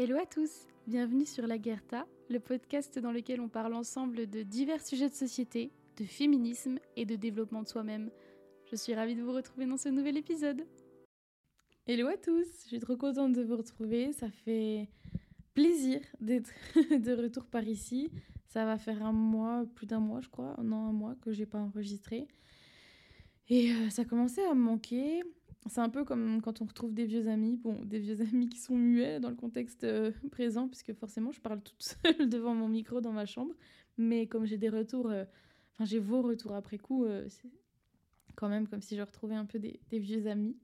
Hello à tous, bienvenue sur La Guerta, le podcast dans lequel on parle ensemble de divers sujets de société, de féminisme et de développement de soi-même. Je suis ravie de vous retrouver dans ce nouvel épisode. Hello à tous, je suis trop contente de vous retrouver, ça fait plaisir d'être de retour par ici. Ça va faire un mois, plus d'un mois je crois, non un mois que j'ai pas enregistré. Et euh, ça commençait à me manquer. C'est un peu comme quand on retrouve des vieux amis, bon, des vieux amis qui sont muets dans le contexte euh, présent, puisque forcément je parle toute seule devant mon micro dans ma chambre, mais comme j'ai des retours, euh, enfin j'ai vos retours après coup, euh, c'est quand même comme si je retrouvais un peu des, vieux amis.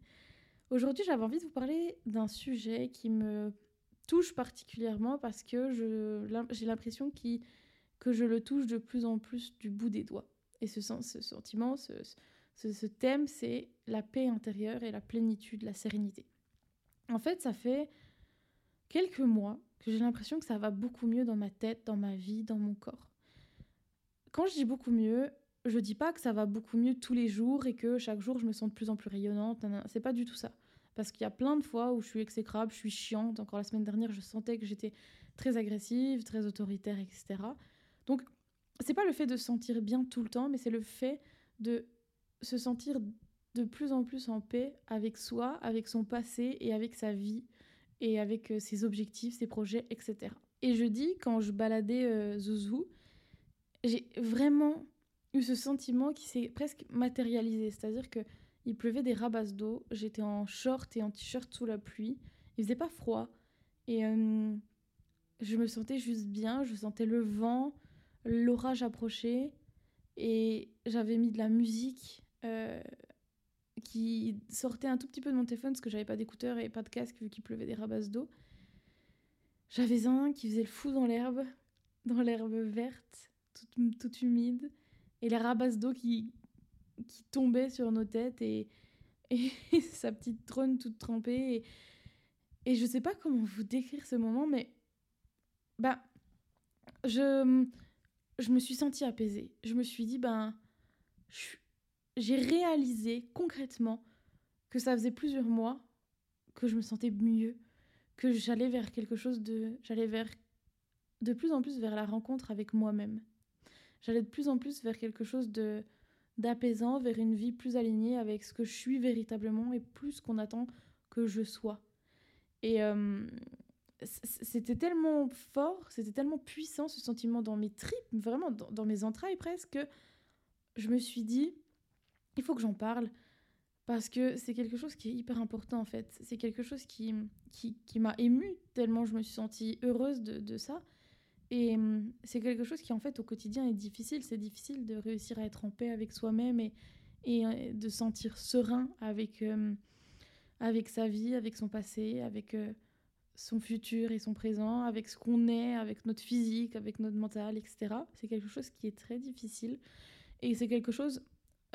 Aujourd'hui j'avais envie de vous parler d'un sujet qui me touche particulièrement parce que j'ai l'impression que je le touche de plus en plus du bout des doigts. Et ce, sentiment, ce, thème, c'est la paix intérieure et la plénitude, la sérénité. En fait, ça fait quelques mois que j'ai l'impression que ça va beaucoup mieux dans ma tête, dans ma vie, dans mon corps. Quand je dis beaucoup mieux, je dis pas que ça va beaucoup mieux tous les jours et que chaque jour je me sens de plus en plus rayonnante. C'est pas du tout ça. Parce qu'il y a plein de fois où je suis exécrable, je suis chiante. Encore la semaine dernière, je sentais que j'étais très agressive, très autoritaire, etc. Donc, c'est pas le fait de se sentir bien tout le temps, mais c'est le fait de se sentir de plus en plus en paix avec soi, avec son passé et avec sa vie et avec euh, ses objectifs, ses projets, etc. Et je dis, quand je baladais euh, Zouzou, j'ai vraiment eu ce sentiment qui s'est presque matérialisé. C'est-à-dire que il pleuvait des rabasses d'eau, j'étais en short et en t-shirt sous la pluie, il faisait pas froid et euh, je me sentais juste bien, je sentais le vent, l'orage approcher et j'avais mis de la musique euh, qui sortait un tout petit peu de mon téléphone parce que j'avais pas d'écouteurs et pas de casque vu qu'il pleuvait des rabasses d'eau. J'avais un qui faisait le fou dans l'herbe, dans l'herbe verte, toute, toute, humide, et les rabasses d'eau qui, qui tombaient sur nos têtes et, et sa petite trône toute trempée. Et, et je sais pas comment vous décrire ce moment, mais bah, je, je me suis sentie apaisée. Je me suis dit, ben, je, j'ai réalisé concrètement que ça faisait plusieurs mois que je me sentais mieux, que j'allais vers quelque chose de... J'allais vers de plus en plus vers la rencontre avec moi-même. J'allais de plus en plus vers quelque chose de d'apaisant, vers une vie plus alignée avec ce que je suis véritablement et plus qu'on attend que je sois. Et euh, c'était tellement fort, c'était tellement puissant ce sentiment dans mes tripes, vraiment dans, dans mes entrailles presque, que je me suis dit, il faut que j'en parle parce que c'est quelque chose qui est hyper important en fait. C'est quelque chose qui, qui, m'a émue tellement je me suis sentie heureuse de, de ça. Et hum, c'est quelque chose qui en fait au quotidien est difficile. C'est difficile de réussir à être en paix avec soi-même et, et euh, de sentir serein avec, hum, avec sa vie, avec son passé, avec euh, son futur et son présent, avec ce qu'on est, avec notre physique, avec notre mental, etc. C'est quelque chose qui est très difficile. Et c'est quelque chose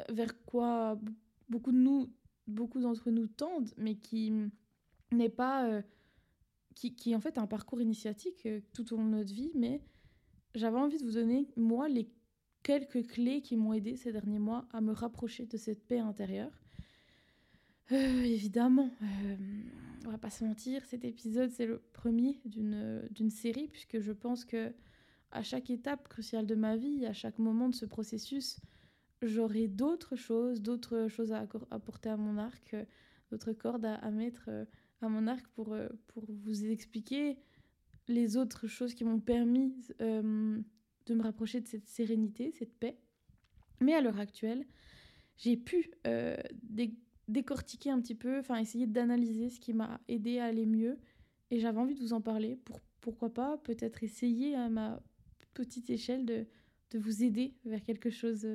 vers quoi beaucoup de nous, beaucoup d'entre nous tendent, mais qui n'est pas, euh, qui, qui en fait un parcours initiatique euh, tout au long de notre vie. Mais j'avais envie de vous donner moi les quelques clés qui m'ont aidé ces derniers mois à me rapprocher de cette paix intérieure. Euh, évidemment, on va pas se mentir, cet épisode c'est le premier d'une d'une série puisque je pense que à chaque étape cruciale de ma vie, à chaque moment de ce processus, j'aurai d'autres choses, d'autres choses à apporter à mon arc, euh, d'autres cordes à, mettre euh, à mon arc pour, euh, pour vous expliquer les autres choses qui m'ont permis de me rapprocher de cette sérénité, cette paix. Mais à l'heure actuelle, j'ai pu décortiquer un petit peu, enfin essayer d'analyser ce qui m'a aidé à aller mieux. Et j'avais envie de vous en parler pour, pourquoi pas, peut-être essayer à ma petite échelle de, de vous aider vers quelque chose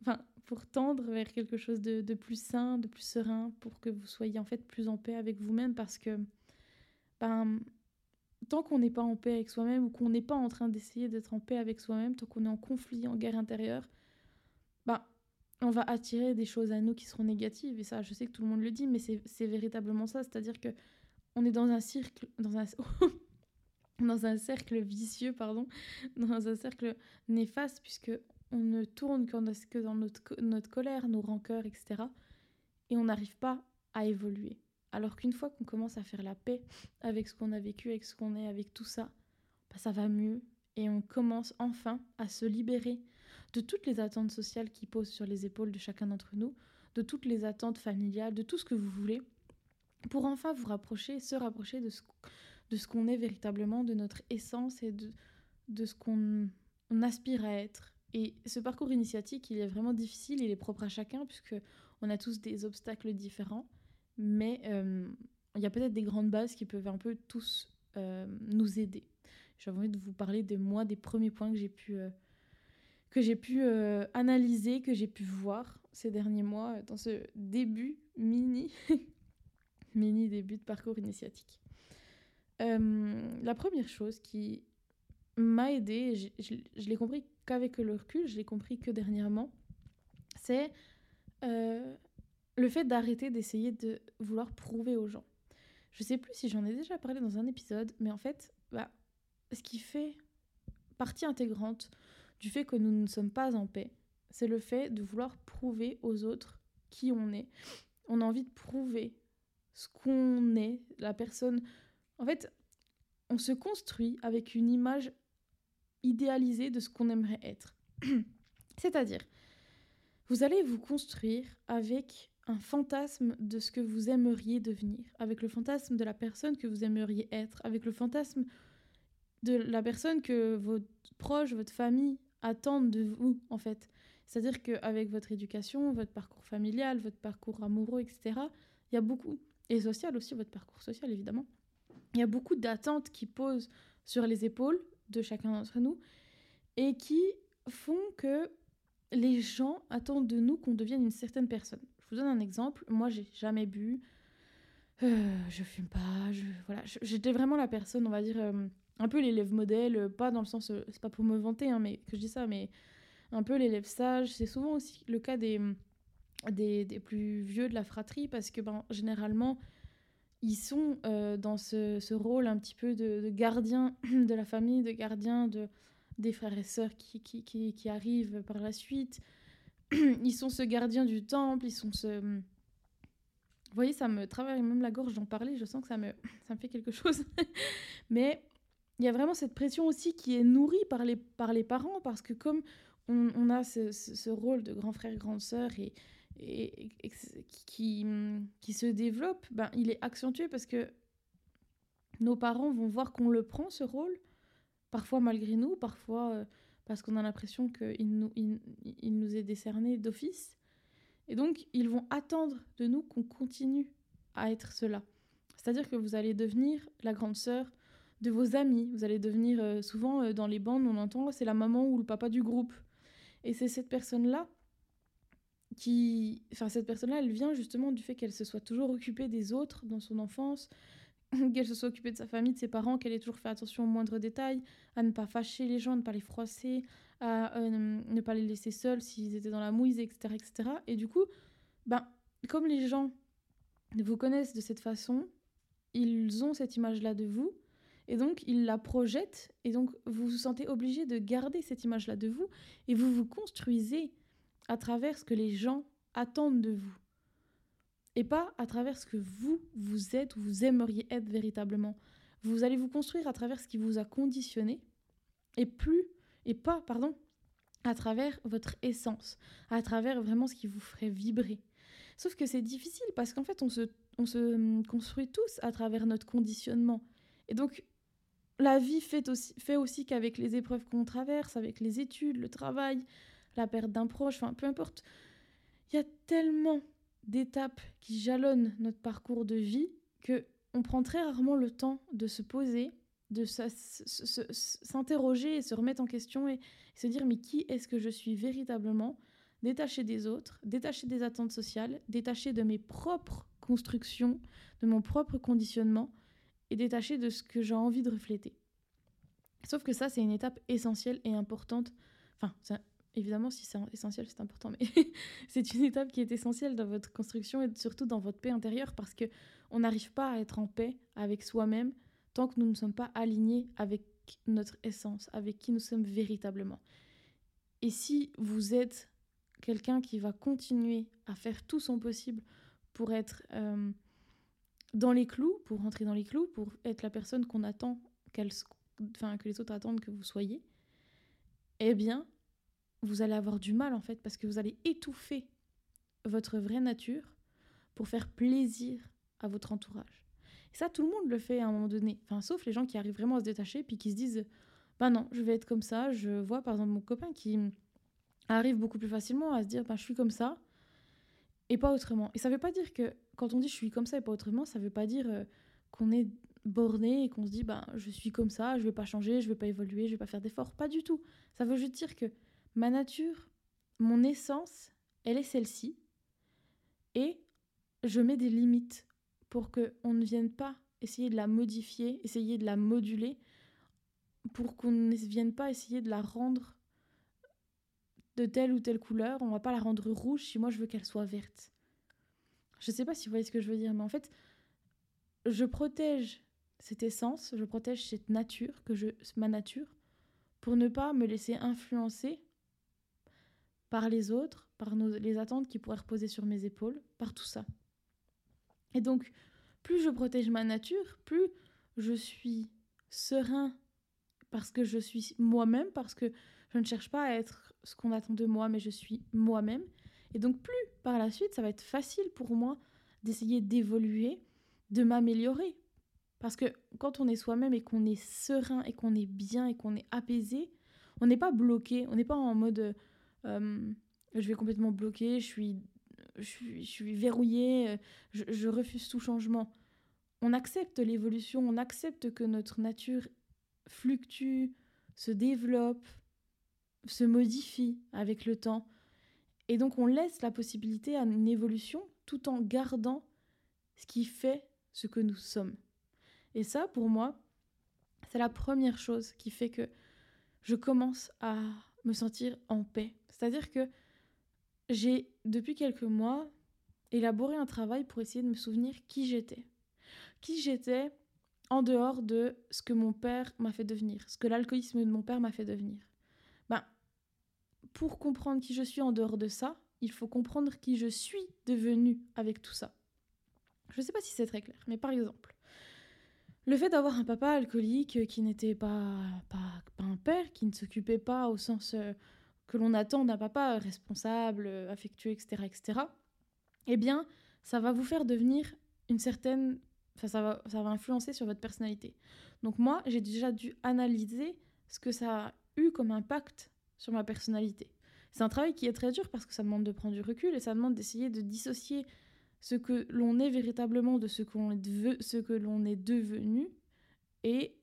enfin, pour tendre vers quelque chose de, de, plus sain, de plus serein, pour que vous soyez en fait plus en paix avec vous-même, parce que ben, tant qu'on n'est pas en paix avec soi-même ou qu'on n'est pas en train d'essayer d'être en paix avec soi-même, tant qu'on est en conflit, en guerre intérieure, ben, on va attirer des choses à nous qui seront négatives. Et ça, je sais que tout le monde le dit, mais c'est véritablement ça. C'est-à-dire que on est dans un cercle, dans un, dans un cercle vicieux, pardon, dans un cercle néfaste, puisque on ne tourne que dans notre, notre colère, nos rancœurs, etc. Et on n'arrive pas à évoluer. Alors qu'une fois qu'on commence à faire la paix avec ce qu'on a vécu, avec ce qu'on est, avec tout ça, bah, ça va mieux et on commence enfin à se libérer de toutes les attentes sociales qui posent sur les épaules de chacun d'entre nous, de toutes les attentes familiales, de tout ce que vous voulez, pour enfin vous rapprocher, se rapprocher de ce, de ce qu'on est véritablement, de notre essence et de, de ce qu'on aspire à être. Et ce parcours initiatique, il est vraiment difficile, il est propre à chacun, puisque on a tous des obstacles différents, mais euh, il y a peut-être des grandes bases qui peuvent un peu tous euh, nous aider. J'ai envie de vous parler de moi, des premiers points que j'ai pu, euh, que j'ai pu analyser, que j'ai pu voir ces derniers mois dans ce début mini, mini début de parcours initiatique. la première chose qui m'a aidé, je, l'ai compris qu'avec le recul, je l'ai compris que dernièrement, c'est euh, le fait d'arrêter d'essayer de vouloir prouver aux gens. Je sais plus si j'en ai déjà parlé dans un épisode, mais en fait, bah, ce qui fait partie intégrante du fait que nous ne sommes pas en paix, c'est le fait de vouloir prouver aux autres qui on est. On a envie de prouver ce qu'on est, la personne. En fait, on se construit avec une image idéalisée de ce qu'on aimerait être. C'est-à-dire, vous allez vous construire avec un fantasme de ce que vous aimeriez devenir, avec le fantasme de la personne que vous aimeriez être, avec le fantasme de la personne que vos proches, votre famille attendent de vous, en fait. C'est-à-dire qu'avec votre éducation, votre parcours familial, votre parcours amoureux, etc., il y a beaucoup, et social aussi, votre parcours social, évidemment, il y a beaucoup d'attentes qui posent sur les épaules de chacun d'entre nous et qui font que les gens attendent de nous qu'on devienne une certaine personne. Je vous donne un exemple. Moi, j'ai jamais bu. Euh, je fume pas. Voilà, j'étais vraiment la personne, on va dire, euh, un peu l'élève modèle, euh, pas dans le sens, c'est pas pour me vanter, hein, mais que je dis ça, mais un peu l'élève sage. C'est souvent aussi le cas des, plus vieux de la fratrie parce que ben, généralement, ils sont euh, dans ce, ce, rôle un petit peu de, gardien de la famille, de gardien de, des frères et sœurs qui, qui, qui, arrivent par la suite. Ils sont ce gardien du temple, ils sont ce... Vous voyez, ça me travaille même la gorge d'en parler, je sens que ça me, ça me fait quelque chose. Mais il y a vraiment cette pression aussi qui est nourrie par les, par les parents, parce que comme on, a ce, ce, ce, rôle de grand frère, grande sœur, et, et, qui, qui se développe, ben, il est accentué parce que nos parents vont voir qu'on le prend, ce rôle, parfois malgré nous, parfois euh, parce qu'on a l'impression qu'il nous, il, nous est décerné d'office. Et donc, ils vont attendre de nous qu'on continue à être cela. C'est-à-dire que vous allez devenir la grande sœur de vos amis. Vous allez devenir, euh, souvent euh, dans les bandes, on entend, c'est la maman ou le papa du groupe. Et c'est cette personne-là qui, enfin cette personne-là, elle vient justement du fait qu'elle se soit toujours occupée des autres dans son enfance, qu'elle se soit occupée de sa famille, de ses parents, qu'elle ait toujours fait attention aux moindres détails, à ne pas fâcher les gens, à ne pas les froisser, à euh, ne pas les laisser seuls s'ils étaient dans la mouise, etc., etc. Et du coup, ben, comme les gens vous connaissent de cette façon, ils ont cette image-là de vous, et donc ils la projettent, et donc vous vous sentez obligé de garder cette image-là de vous, et vous vous construisez à travers ce que les gens attendent de vous. Et pas à travers ce que vous, vous êtes ou vous aimeriez être véritablement. Vous allez vous construire à travers ce qui vous a conditionné et plus, et pas, pardon, à travers votre essence, à travers vraiment ce qui vous ferait vibrer. Sauf que c'est difficile parce qu'en fait, on se, on se hum, construit tous à travers notre conditionnement. Et donc, la vie fait aussi, fait aussi qu'avec les épreuves qu'on traverse, avec les études, le travail, la perte d'un proche, enfin peu importe. Il y a tellement d'étapes qui jalonnent notre parcours de vie que on prend très rarement le temps de se poser, de s'interroger et se remettre en question et, se dire mais qui est-ce que je suis véritablement? Détaché des autres, détaché des attentes sociales, détaché de mes propres constructions, de mon propre conditionnement et détaché de ce que j'ai envie de refléter. Sauf que ça, c'est une étape essentielle et importante. Enfin, évidemment, si c'est essentiel, c'est important, mais c'est une étape qui est essentielle dans votre construction et surtout dans votre paix intérieure parce que on n'arrive pas à être en paix avec soi-même tant que nous ne sommes pas alignés avec notre essence, avec qui nous sommes véritablement. Et si vous êtes quelqu'un qui va continuer à faire tout son possible pour être euh, dans les clous, pour rentrer dans les clous, pour être la personne qu'on attend, enfin, que les autres attendent que vous soyez, eh bien, vous allez avoir du mal en fait, parce que vous allez étouffer votre vraie nature pour faire plaisir à votre entourage. Et ça, tout le monde le fait à un moment donné. Enfin, sauf les gens qui arrivent vraiment à se détacher puis qui se disent Bah non, je vais être comme ça. Je vois par exemple mon copain qui arrive beaucoup plus facilement à se dire Bah je suis comme ça et pas autrement. Et ça veut pas dire que quand on dit je suis comme ça et pas autrement, ça veut pas dire euh, qu'on est borné et qu'on se dit bah je suis comme ça, je vais pas changer, je vais pas évoluer, je vais pas faire d'efforts. Pas du tout. Ça veut juste dire que ma nature, mon essence, elle est celle-ci. Et je mets des limites pour qu'on ne vienne pas essayer de la modifier, essayer de la moduler, pour qu'on ne vienne pas essayer de la rendre de telle ou telle couleur. On va pas la rendre rouge si moi je veux qu'elle soit verte. Je sais pas si vous voyez ce que je veux dire, mais en fait, je protège cette essence, je protège cette nature, que je, ma nature, pour ne pas me laisser influencer par les autres, par nos, les attentes qui pourraient reposer sur mes épaules, par tout ça. Et donc, plus je protège ma nature, plus je suis serein parce que je suis moi-même, parce que je ne cherche pas à être ce qu'on attend de moi, mais je suis moi-même. Et donc, plus par la suite, ça va être facile pour moi d'essayer d'évoluer, de m'améliorer. Parce que quand on est soi-même et qu'on est serein et qu'on est bien et qu'on est apaisé, on n'est pas bloqué, on n'est pas en mode je vais complètement bloquer, je suis, je suis, je suis verrouillé, je, je refuse tout changement. On accepte l'évolution, on accepte que notre nature fluctue, se développe, se modifie avec le temps. Et donc on laisse la possibilité à une évolution tout en gardant ce qui fait ce que nous sommes. Et ça, pour moi, c'est la première chose qui fait que je commence à me sentir en paix. C'est-à-dire que j'ai, depuis quelques mois, élaboré un travail pour essayer de me souvenir qui j'étais. Qui j'étais en dehors de ce que mon père m'a fait devenir, ce que l'alcoolisme de mon père m'a fait devenir. Ben, pour comprendre qui je suis en dehors de ça, il faut comprendre qui je suis devenue avec tout ça. Je ne sais pas si c'est très clair, mais par exemple, le fait d'avoir un papa alcoolique qui n'était pas, pas, pas, un père, qui ne s'occupait pas au sens euh, que l'on attend d'un papa responsable, affectueux, etc., etc., eh bien, ça va vous faire devenir une certaine... Enfin, ça va, ça va influencer sur votre personnalité. Donc moi, j'ai déjà dû analyser ce que ça a eu comme impact sur ma personnalité. C'est un travail qui est très dur parce que ça demande de prendre du recul et ça demande d'essayer de dissocier ce que l'on est véritablement de ce, qu'on ce que l'on est devenu. Et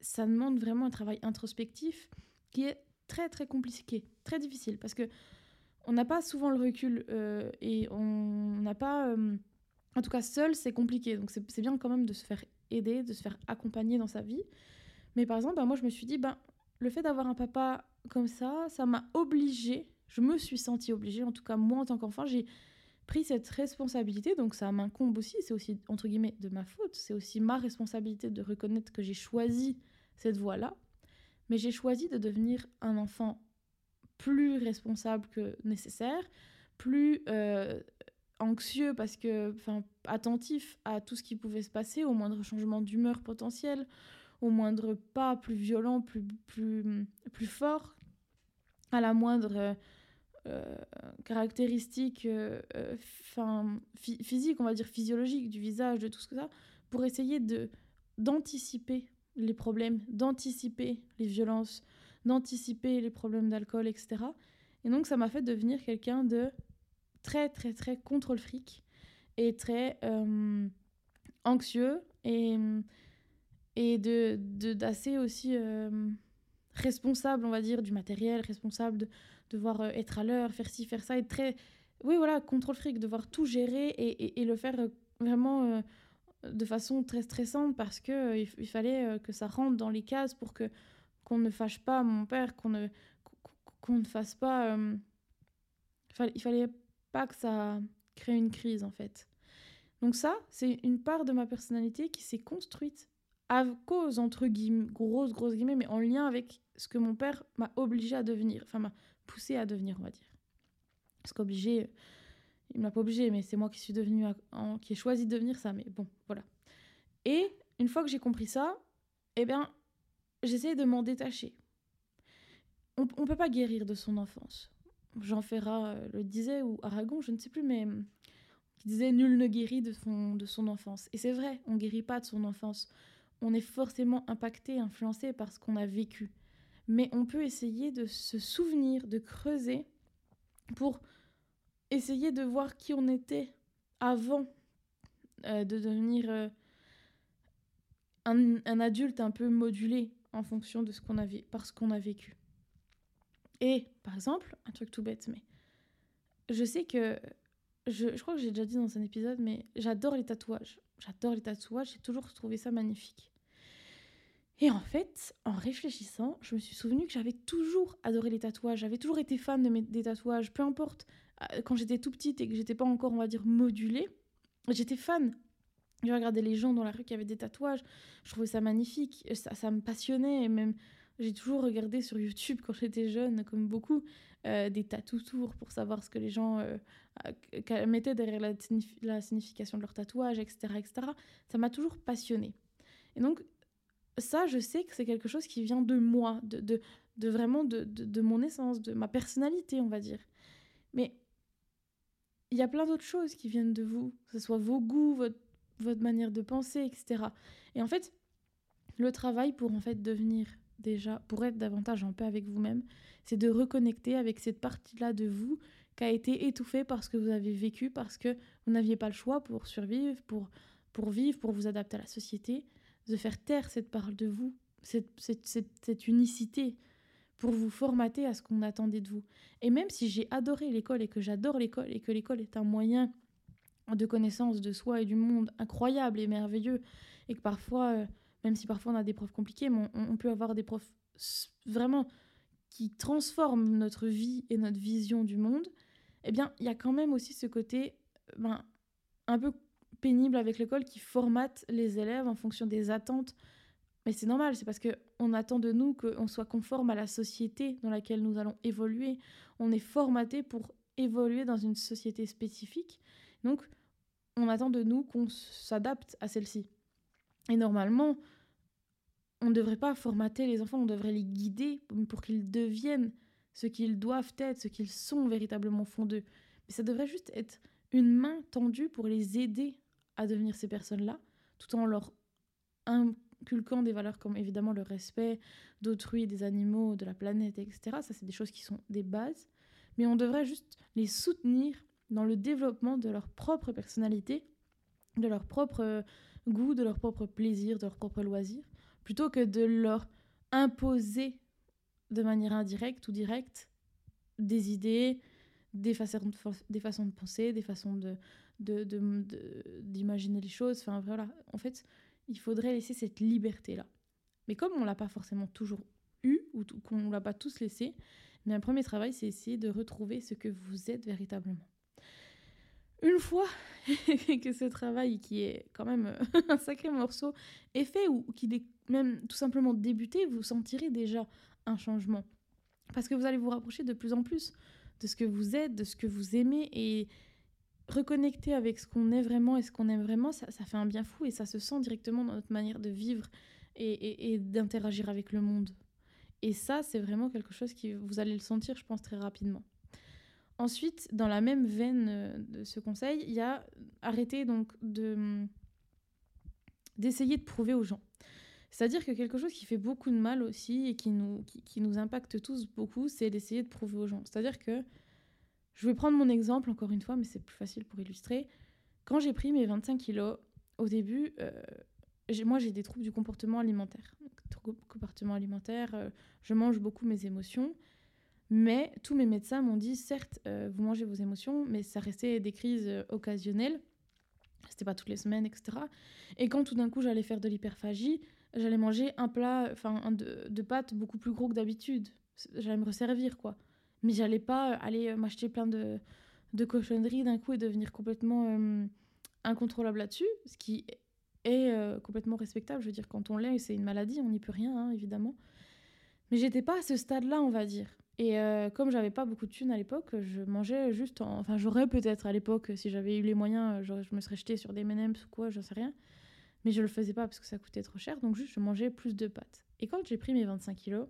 ça demande vraiment un travail introspectif qui est très très compliqué, très difficile, parce que on n'a pas souvent le recul euh, et on n'a pas... Euh, en tout cas, seul, c'est compliqué. Donc c'est bien quand même de se faire aider, de se faire accompagner dans sa vie. Mais par exemple, bah, moi, je me suis dit, ben, le fait d'avoir un papa comme ça, ça m'a obligée, je me suis sentie obligée, en tout cas moi en tant qu'enfant, j'ai pris cette responsabilité, donc ça m'incombe aussi, c'est aussi entre guillemets de ma faute, c'est aussi ma responsabilité de reconnaître que j'ai choisi cette voie-là, mais j'ai choisi de devenir un enfant plus responsable que nécessaire, plus euh, anxieux parce que, enfin, attentif à tout ce qui pouvait se passer, au moindre changement d'humeur potentiel, au moindre pas plus violent, plus, plus, plus fort, à la moindre euh, caractéristique euh, physique, on va dire physiologique du visage, de tout ce que ça, pour essayer d'anticiper les problèmes, d'anticiper les violences, d'anticiper les problèmes d'alcool, etc. Et donc ça m'a fait devenir quelqu'un de très très très contrôle fric et très euh, anxieux et, et de d'assez aussi responsable, on va dire, du matériel, responsable de, devoir euh, être à l'heure, faire ci, faire ça, être très... Oui, voilà, contrôle fric, devoir tout gérer et, et, le faire euh, vraiment euh, de façon très stressante parce que il, fallait que ça rentre dans les cases pour que qu'on ne fâche pas mon père, qu'on ne qu'on ne fasse pas il fallait pas que ça crée une crise en fait. Donc ça, c'est une part de ma personnalité qui s'est construite à cause entre guillemets, grosses grosses guillemets, mais en lien avec ce que mon père m'a obligé à devenir, enfin m'a poussé à devenir, on va dire. Parce qu'obligé, Il m'a pas obligé, mais c'est moi qui suis devenue, qui ai choisi de devenir ça. Mais bon, voilà. Et une fois que j'ai compris ça, eh bien, j'essaie de m'en détacher. On ne peut pas guérir de son enfance. Jean Ferrat euh, le disait, ou Aragon, je ne sais plus, mais hum, qui disait nul ne guérit de son, de son enfance. Et c'est vrai, on guérit pas de son enfance. On est forcément impacté, influencé par ce qu'on a vécu. Mais on peut essayer de se souvenir, de creuser pour essayer de voir qui on était avant euh, de devenir euh, un, adulte un peu modulé en fonction de ce qu'on avait, parce qu'on a vécu. Et par exemple, un truc tout bête, mais je sais que je, je crois que j'ai déjà dit dans un épisode, mais j'adore les tatouages. J'adore les tatouages, j'ai toujours trouvé ça magnifique. Et en fait, en réfléchissant, je me suis souvenu que j'avais toujours adoré les tatouages. J'avais toujours été fan de mes, des tatouages, peu importe. Euh, quand j'étais tout petite et que j'étais pas encore, on va dire, modulée, j'étais fan. Je regardais les gens dans la rue qui avaient des tatouages. Je trouvais ça magnifique. Ça, ça me passionnait. Et même, j'ai toujours regardé sur YouTube quand j'étais jeune, comme beaucoup, euh, des tatous tours pour savoir ce que les gens euh, mettaient derrière la, signification de leur tatouage, etc. etc. Ça m'a toujours passionné. Et donc, ça, je sais que c'est quelque chose qui vient de moi, de, vraiment de, de, mon essence, de ma personnalité, on va dire. Mais il y a plein d'autres choses qui viennent de vous, que ce soit vos goûts, votre, manière de penser, etc. Et en fait, le travail pour en fait devenir déjà, pour être davantage en paix avec vous-même, c'est de reconnecter avec cette partie-là de vous qui a été étouffée parce que vous avez vécu, parce que vous n'aviez pas le choix pour survivre, pour, pour vivre, pour vous adapter à la société de faire taire cette parole de vous, cette, cette, cette, unicité, pour vous formater à ce qu'on attendait de vous. Et même si j'ai adoré l'école et que j'adore l'école et que l'école est un moyen de connaissance de soi et du monde incroyable et merveilleux, et que parfois, euh, même si parfois on a des profs compliqués, mais on, peut avoir des profs vraiment qui transforment notre vie et notre vision du monde, eh bien, il y a quand même aussi ce côté ben, un peu pénible avec l'école qui formate les élèves en fonction des attentes. Mais c'est normal, c'est parce qu'on attend de nous qu'on soit conforme à la société dans laquelle nous allons évoluer. On est formaté pour évoluer dans une société spécifique. Donc, on attend de nous qu'on s'adapte à celle-ci. Et normalement, on ne devrait pas formater les enfants, on devrait les guider pour qu'ils deviennent ce qu'ils doivent être, ce qu'ils sont véritablement fond. Mais ça devrait juste être une main tendue pour les aider à devenir ces personnes-là, tout en leur des valeurs comme évidemment le respect d'autrui, des animaux, de la planète, etc. Ça, c'est des choses qui sont des bases. Mais on devrait juste les soutenir dans le développement de leur propre personnalité, de leur propre goût, de leur propre plaisir, de leur propre loisir, plutôt que de leur imposer de manière indirecte ou directe des idées, des façons de, penser, des façons d'imaginer de, les choses. Enfin voilà, en fait, il faudrait laisser cette liberté-là. Mais comme on l'a pas forcément toujours eu, ou qu'on ne l'a pas tous laissé, mais un premier travail, c'est essayer de retrouver ce que vous êtes véritablement. Une fois que ce travail, qui est quand même un sacré morceau, est fait, ou qu'il est même tout simplement débuté, vous sentirez déjà un changement. Parce que vous allez vous rapprocher de plus en plus de ce que vous êtes, de ce que vous aimez, et reconnecter avec ce qu'on est vraiment et ce qu'on aime vraiment, ça, fait un bien fou et ça se sent directement dans notre manière de vivre et, d'interagir avec le monde. Et ça, c'est vraiment quelque chose qui, vous allez le sentir, je pense, très rapidement. Ensuite, dans la même veine euh, de ce conseil, il y a arrêter donc de d'essayer de prouver aux gens. C'est-à-dire que quelque chose qui fait beaucoup de mal aussi et qui nous, qui nous impacte tous beaucoup, c'est d'essayer de prouver aux gens. C'est-à-dire que je vais prendre mon exemple encore une fois, mais c'est plus facile pour illustrer. Quand j'ai pris mes 25 kilos, au début, euh, moi j'ai des troubles du comportement alimentaire. Comportement alimentaire, euh, je mange beaucoup mes émotions. Mais tous mes médecins m'ont dit, certes, euh, vous mangez vos émotions, mais ça restait des crises occasionnelles. C'était pas toutes les semaines, etc. Et quand tout d'un coup j'allais faire de l'hyperphagie, j'allais manger un plat, enfin de, de pâtes beaucoup plus gros que d'habitude. J'allais me resservir, quoi mais j'allais pas aller euh, m'acheter plein de, de cochonneries d'un coup et devenir complètement euh, incontrôlable là-dessus, ce qui est euh, complètement respectable. Je veux dire, quand on l'est, c'est une maladie, on n'y peut rien, hein, évidemment. Mais j'étais pas à ce stade-là, on va dire. Et euh, comme j'avais pas beaucoup de thunes à l'époque, je mangeais juste en... Enfin, j'aurais peut-être à l'époque, si j'avais eu les moyens, je, me serais jeté sur des M&M's ou quoi, j'en sais rien. Mais je le faisais pas parce que ça coûtait trop cher, donc juste je mangeais plus de pâtes. Et quand j'ai pris mes 25 kilos,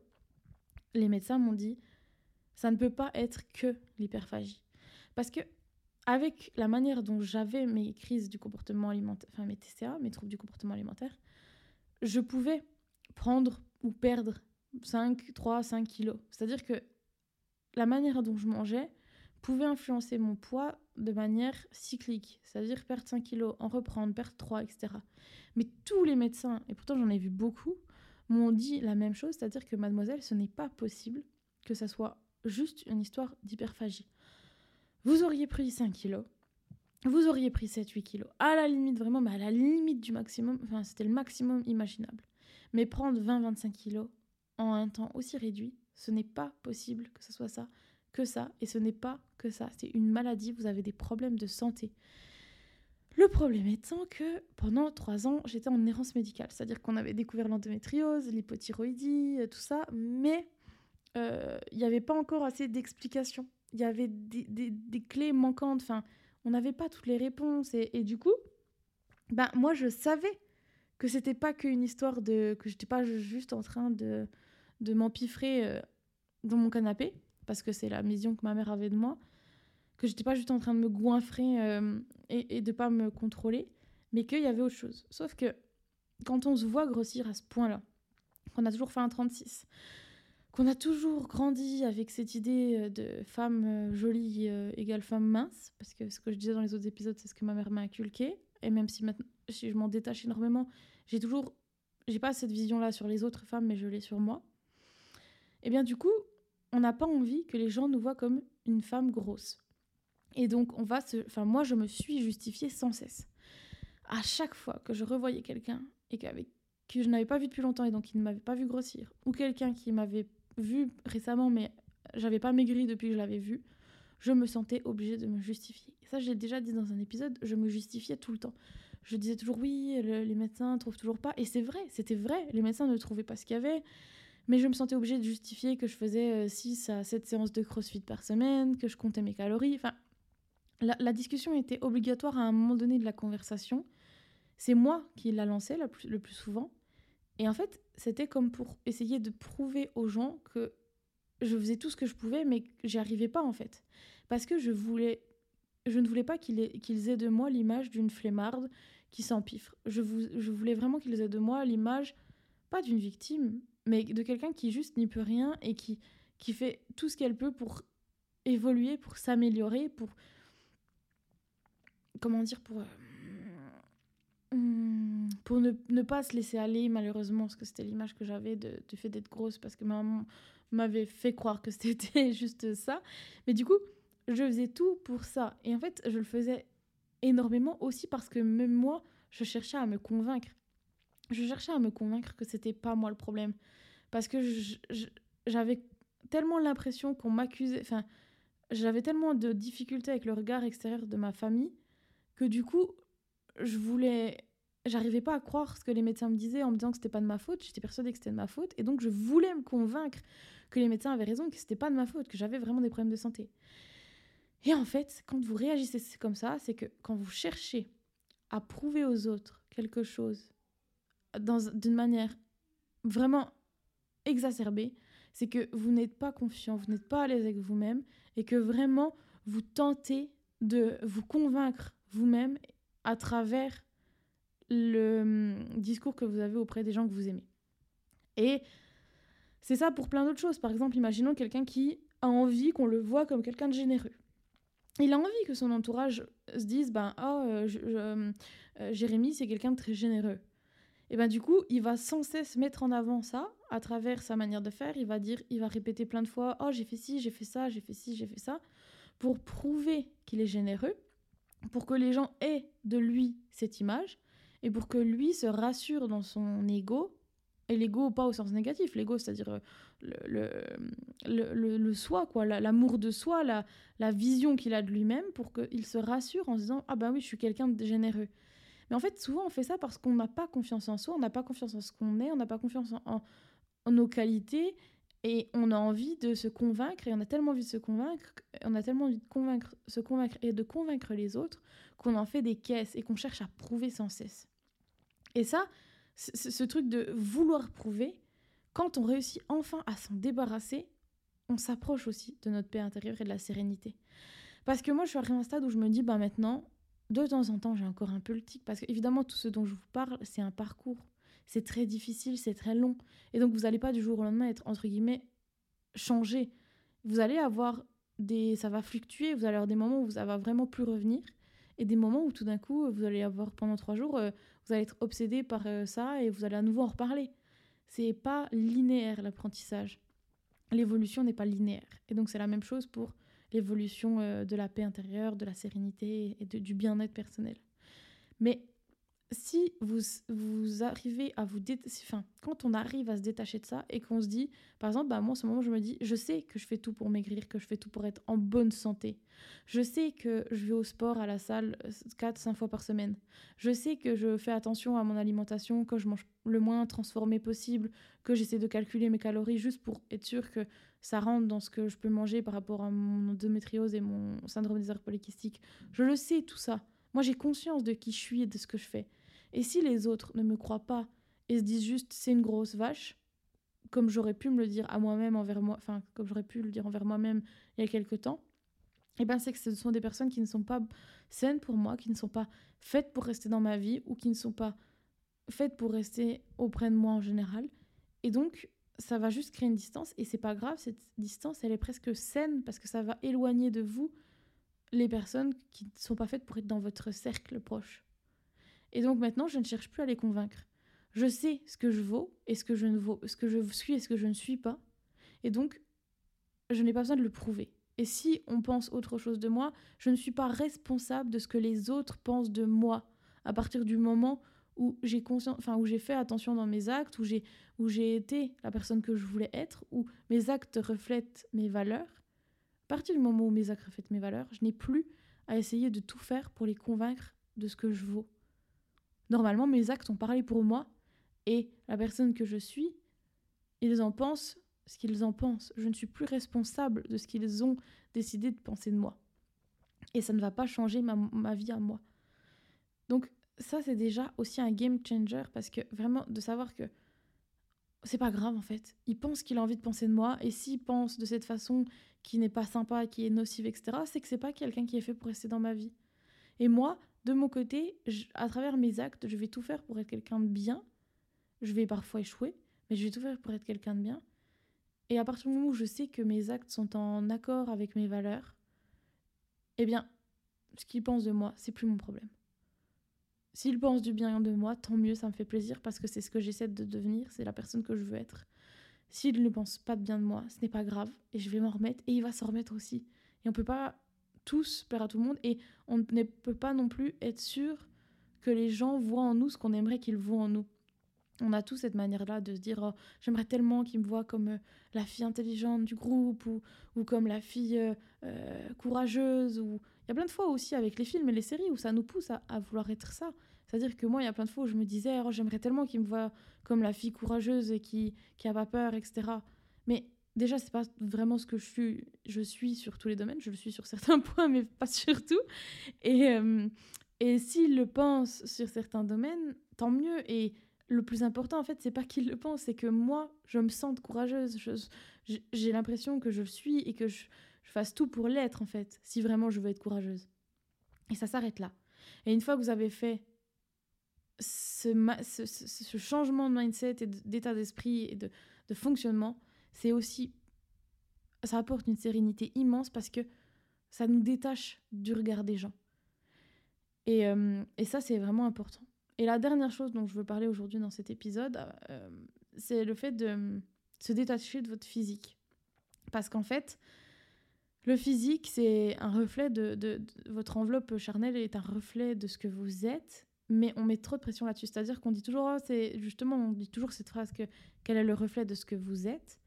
les médecins m'ont dit ça ne peut pas être que l'hyperphagie. Parce que avec la manière dont j'avais mes crises du comportement alimentaire, enfin mes TCA, mes troubles du comportement alimentaire, je pouvais prendre ou perdre 5, 3, 5 kilos. C'est-à-dire que la manière dont je mangeais pouvait influencer mon poids de manière cyclique, c'est-à-dire perdre 5 kilos, en reprendre, perdre 3, etc. Mais tous les médecins, et pourtant j'en ai vu beaucoup, m'ont dit la même chose, c'est-à-dire que mademoiselle, ce n'est pas possible que ça soit juste une histoire d'hyperphagie. Vous auriez pris 5 kilos, vous auriez pris 7-8 kilos, à la limite vraiment, mais à la limite du maximum, enfin c'était le maximum imaginable. Mais prendre 20-25 kilos en un temps aussi réduit, ce n'est pas possible que ce soit ça, que ça, et ce n'est pas que ça, c'est une maladie, vous avez des problèmes de santé. Le problème étant que pendant trois ans, j'étais en errance médicale, c'est-à-dire qu'on avait découvert l'endométriose, l'hypothyroïdie, euh, tout ça, mais euh, il n'y avait pas encore assez d'explications. Il y avait des, clés manquantes, enfin, on n'avait pas toutes les réponses, et, du coup, ben, moi je savais que c'était pas qu'une histoire de. que j'étais pas juste en train de, de m'empiffrer euh, dans mon canapé, parce que c'est la vision que ma mère avait de moi, que j'étais pas juste en train de me goinfrer euh, et, et de pas me contrôler, mais qu'il y avait autre chose. Sauf que quand on se voit grossir à ce point-là, qu'on a toujours fait un 36, qu'on a toujours grandi avec cette idée euh, de femme jolie égale femme mince, parce que ce que je disais dans les autres épisodes, c'est ce que ma mère m'a inculqué, et même si maintenant je m'en détache énormément, j'ai toujours, j'ai pas cette vision-là sur les autres femmes, mais je l'ai sur moi. Et eh bien du coup, on n'a pas envie que les gens nous voient comme une femme grosse. Et donc on va enfin moi je me suis justifiée sans cesse. À chaque fois que je revoyais quelqu'un et qu'avec que je n'avais pas vu depuis longtemps et donc qui ne m'avait pas vu grossir, ou quelqu'un qui m'avait vu récemment mais j'avais pas maigri depuis que je l'avais vu, je me sentais obligée de me justifier. Ça, j'ai déjà dit dans un épisode, je me justifiais tout le temps je disais toujours oui, les médecins trouvent toujours pas. Et c'est vrai, c'était vrai, les médecins ne trouvaient pas ce qu'il y avait. Mais je me sentais obligée de justifier que je faisais 6 euh, à 7 séances de crossfit par semaine, que je comptais mes calories. Enfin, la, discussion était obligatoire à un moment donné de la conversation. C'est moi qui la lançais le plus souvent. Et en fait, c'était comme pour essayer de prouver aux gens que je faisais tout ce que je pouvais, mais j'y arrivais pas en fait. Parce que je voulais je ne voulais pas qu'ils aient, de moi l'image d'une flemmarde qui s'empiffre. Je, je voulais vraiment qu'ils aient de moi l'image, pas d'une victime, mais de quelqu'un qui juste n'y peut rien et qui, qui fait tout ce qu'elle peut pour évoluer, pour s'améliorer, pour... Comment dire Pour... Euh, hmm, pour ne, ne, pas se laisser aller, malheureusement, parce que c'était l'image que j'avais du fait d'être grosse, parce que ma maman m'avait fait croire que c'était juste ça. Mais du coup, je faisais tout pour ça. Et en fait, je le faisais énormément aussi parce que même moi, je cherchais à me convaincre. Je cherchais à me convaincre que c'était pas moi le problème. Parce que j'avais tellement l'impression qu'on m'accusait. Enfin, j'avais tellement de difficultés avec le regard extérieur de ma famille que du coup, je voulais. J'arrivais pas à croire ce que les médecins me disaient en me disant que c'était pas de ma faute. J'étais persuadée que c'était de ma faute. Et donc, je voulais me convaincre que les médecins avaient raison, que c'était pas de ma faute, que j'avais vraiment des problèmes de santé. Et en fait, quand vous réagissez comme ça, c'est que quand vous cherchez à prouver aux autres quelque chose d'une manière vraiment exacerbée, c'est que vous n'êtes pas confiant, vous n'êtes pas à l'aise avec vous-même et que vraiment vous tentez de vous convaincre vous-même à travers le hum, discours que vous avez auprès des gens que vous aimez. Et c'est ça pour plein d'autres choses. Par exemple, imaginons quelqu'un qui a envie qu'on le voit comme quelqu'un de généreux il a envie que son entourage se dise ben oh Jérémy c'est quelqu'un de très généreux et ben du coup il va sans cesse mettre en avant ça à travers sa manière de faire il va dire il va répéter plein de fois oh j'ai fait ci j'ai fait ça j'ai fait ci j'ai fait ça pour prouver qu'il est généreux pour que les gens aient de lui cette image et pour que lui se rassure dans son ego et l'ego pas au sens négatif l'ego c'est-à-dire euh, le, le, le, soi, quoi, l'amour de soi, la, la vision qu'il a de lui-même pour qu'il se rassure en se disant Ah ben oui, je suis quelqu'un de généreux. Mais en fait, souvent, on fait ça parce qu'on n'a pas confiance en soi, on n'a pas confiance en ce qu'on est, on n'a pas confiance en, en, nos qualités. Et on a envie de se convaincre, et on a tellement envie de se convaincre, on a tellement envie de convaincre, se convaincre et de convaincre les autres qu'on en fait des caisses et qu'on cherche à prouver sans cesse. Et ça, ce truc de vouloir prouver, quand on réussit enfin à s'en débarrasser, on s'approche aussi de notre paix intérieure et de la sérénité. Parce que moi, je suis arrivée à un stade où je me dis, bah maintenant, de temps en temps, j'ai encore un peu le tic. Parce qu'évidemment, tout ce dont je vous parle, c'est un parcours. C'est très difficile, c'est très long. Et donc, vous n'allez pas du jour au lendemain être, entre guillemets, changé. Vous allez avoir des. Ça va fluctuer. Vous allez avoir des moments où vous allez vraiment plus revenir. Et des moments où tout d'un coup, vous allez avoir pendant trois jours, euh, vous allez être obsédé par euh, ça et vous allez à nouveau en reparler. C'est pas linéaire l'apprentissage. L'évolution n'est pas linéaire. Et donc, c'est la même chose pour l'évolution euh, de la paix intérieure, de la sérénité et du bien-être personnel. Mais si vous, vous arrivez à vous détacher, quand on arrive à se détacher de ça et qu'on se dit, par exemple, bah, moi, en ce moment, je me dis, je sais que je fais tout pour maigrir, que je fais tout pour être en bonne santé. Je sais que je vais au sport, à la salle, 4-5 fois par semaine. Je sais que je fais attention à mon alimentation, que je mange le moins transformé possible, que j'essaie de calculer mes calories juste pour être sûr que ça rentre dans ce que je peux manger par rapport à mon endométriose et mon syndrome des polykystiques. Je le sais, tout ça. Moi, j'ai conscience de qui je suis et de ce que je fais. Et si les autres ne me croient pas et se disent juste c'est une grosse vache, comme j'aurais pu me le dire à moi-même envers moi, enfin comme j'aurais pu le dire envers moi-même il y a quelque temps, et eh ben c'est que ce sont des personnes qui ne sont pas saines pour moi, qui ne sont pas faites pour rester dans ma vie ou qui ne sont pas faites pour rester auprès de moi en général. Et donc ça va juste créer une distance et c'est pas grave, cette distance elle est presque saine parce que ça va éloigner de vous les personnes qui ne sont pas faites pour être dans votre cercle proche. Et donc maintenant, je ne cherche plus à les convaincre. Je sais ce que je vaux et ce que je ne ce que je suis et ce que je ne suis pas. Et donc, je n'ai pas besoin de le prouver. Et si on pense autre chose de moi, je ne suis pas responsable de ce que les autres pensent de moi à partir du moment où j'ai enfin où j'ai fait attention dans mes actes, où j'ai où j'ai été la personne que je voulais être, où mes actes reflètent mes valeurs. À partir du moment où mes actes reflètent mes valeurs, je n'ai plus à essayer de tout faire pour les convaincre de ce que je vaux. Normalement, mes actes ont parlé pour moi et la personne que je suis, ils en pensent ce qu'ils en pensent. Je ne suis plus responsable de ce qu'ils ont décidé de penser de moi. Et ça ne va pas changer ma, ma vie à moi. Donc ça, c'est déjà aussi un game changer parce que vraiment de savoir que c'est pas grave en fait. Il pense qu'il a envie de penser de moi et s'il pense de cette façon qui n'est pas sympa, qui est nocive, etc., c'est que c'est pas quelqu'un qui est fait pour rester dans ma vie. Et moi, de mon côté, à travers mes actes, je vais tout faire pour être quelqu'un de bien. Je vais parfois échouer, mais je vais tout faire pour être quelqu'un de bien. Et à partir du moment où je sais que mes actes sont en accord avec mes valeurs, eh bien, ce qu'ils pensent de moi, c'est plus mon problème. S'ils pensent du bien de moi, tant mieux, ça me fait plaisir parce que c'est ce que j'essaie de devenir, c'est la personne que je veux être. S'ils ne pensent pas de bien de moi, ce n'est pas grave et je vais m'en remettre et il va s'en remettre aussi. Et on peut pas tous plaire à tout le monde et on ne peut pas non plus être sûr que les gens voient en nous ce qu'on aimerait qu'ils voient en nous. On a tous cette manière-là de se dire oh, j'aimerais tellement qu'ils me voient comme euh, la fille intelligente du groupe ou, ou comme la fille euh, euh, courageuse. Ou... Il y a plein de fois aussi avec les films et les séries où ça nous pousse à, vouloir être ça. C'est-à-dire que moi, il y a plein de fois où je me disais oh, j'aimerais tellement qu'ils me voient comme la fille courageuse et qui, qui a pas peur, etc. Mais déjà, c'est pas vraiment ce que je suis. Je suis sur tous les domaines, je le suis sur certains points, mais pas sur tout. Et, euh, et s'il le pense sur certains domaines, tant mieux. Et le plus important, en fait, c'est pas qu'il le pense, c'est que moi, je me sente courageuse. J'ai l'impression que je suis et que je, fasse tout pour l'être, en fait, si vraiment je veux être courageuse. Et ça s'arrête là. Et une fois que vous avez fait ce, changement de mindset et d'état d'esprit et de fonctionnement, c'est aussi ça apporte une sérénité immense parce que ça nous détache du regard des gens. Et, euh, et ça, c'est vraiment important. Et la dernière chose dont je veux parler aujourd'hui dans cet épisode, euh, c'est le fait de se détacher de votre physique. Parce qu'en fait, le physique, c'est un reflet de, de, Votre enveloppe charnelle est un reflet de ce que vous êtes, mais on met trop de pression là-dessus. C'est-à-dire qu'on dit toujours, oh, c'est justement, on dit toujours cette phrase que quel est le reflet de ce que vous êtes.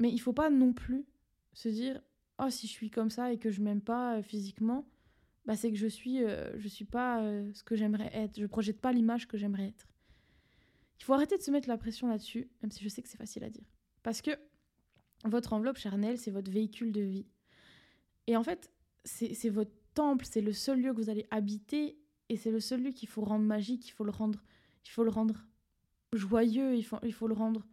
Mais il faut pas non plus se dire oh si je suis comme ça et que je m'aime pas euh, physiquement, bah c'est que je suis euh, je suis pas euh, ce que j'aimerais être, je projette pas l'image que j'aimerais être. Il faut arrêter de se mettre la pression là-dessus, même si je sais que c'est facile à dire. Parce que votre enveloppe charnelle, c'est votre véhicule de vie. Et en fait, c'est votre temple, c'est le seul lieu que vous allez habiter et c'est le seul lieu qu'il faut rendre magique, il faut le rendre, il faut le rendre joyeux, il faut, il faut le rendre,